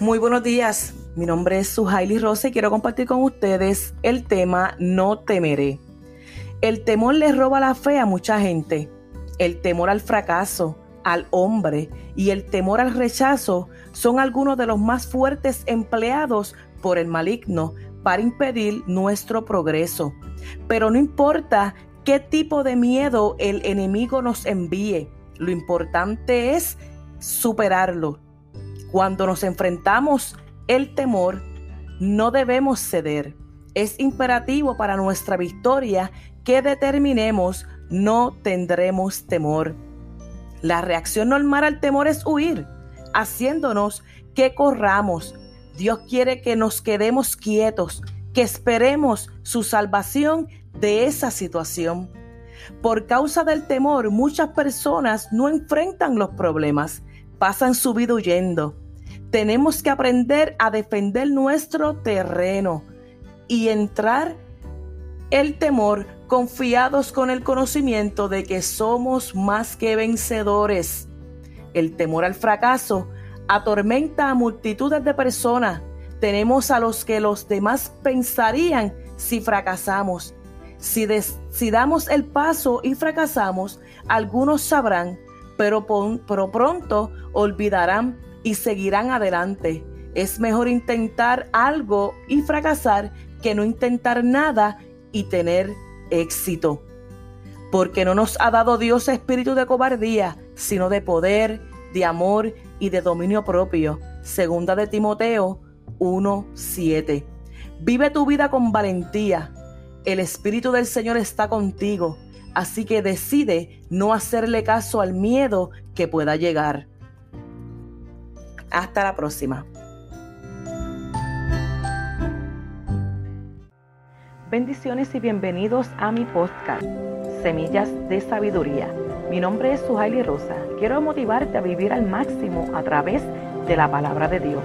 Muy buenos días, mi nombre es Suhaili Rosa y quiero compartir con ustedes el tema No temeré. El temor le roba la fe a mucha gente. El temor al fracaso, al hombre y el temor al rechazo son algunos de los más fuertes empleados por el maligno para impedir nuestro progreso. Pero no importa qué tipo de miedo el enemigo nos envíe, lo importante es superarlo. Cuando nos enfrentamos el temor, no debemos ceder. Es imperativo para nuestra victoria que determinemos no tendremos temor. La reacción normal al temor es huir, haciéndonos que corramos. Dios quiere que nos quedemos quietos, que esperemos su salvación de esa situación. Por causa del temor, muchas personas no enfrentan los problemas, pasan su vida huyendo. Tenemos que aprender a defender nuestro terreno y entrar el temor confiados con el conocimiento de que somos más que vencedores. El temor al fracaso atormenta a multitudes de personas. Tenemos a los que los demás pensarían si fracasamos. Si, si damos el paso y fracasamos, algunos sabrán, pero, pronto olvidarán y seguirán adelante. Es mejor intentar algo y fracasar que no intentar nada y tener éxito. Porque no nos ha dado Dios espíritu de cobardía, sino de poder, de amor y de dominio propio. Segunda de Timoteo 1:7. Vive tu vida con valentía. El espíritu del Señor está contigo, así que decide no hacerle caso al miedo que pueda llegar. Hasta la próxima. Bendiciones y bienvenidos a mi podcast, Semillas de Sabiduría. Mi nombre es Suhaili Rosa. Quiero motivarte a vivir al máximo a través de la palabra de Dios.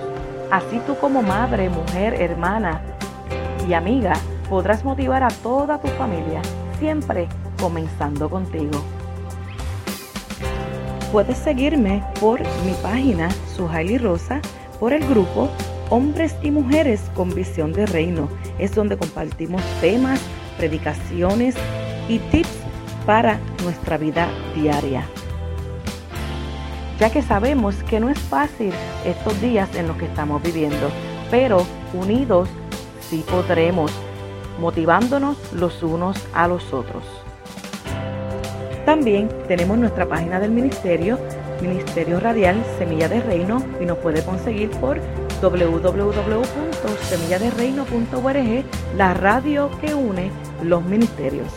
Así tú como madre, mujer, hermana y amiga podrás motivar a toda tu familia, siempre comenzando contigo. Puedes seguirme por mi página Suhaili Rosa, por el grupo Hombres y Mujeres con Visión de Reino es donde compartimos temas, predicaciones y tips para nuestra vida diaria. Ya que sabemos que no es fácil estos días en los que estamos viviendo, pero unidos sí podremos, motivándonos los unos a los otros. También tenemos nuestra página del ministerio, Ministerio Radial Semilla de Reino, y nos puede conseguir por www.semilladereino.org, la radio que une los ministerios.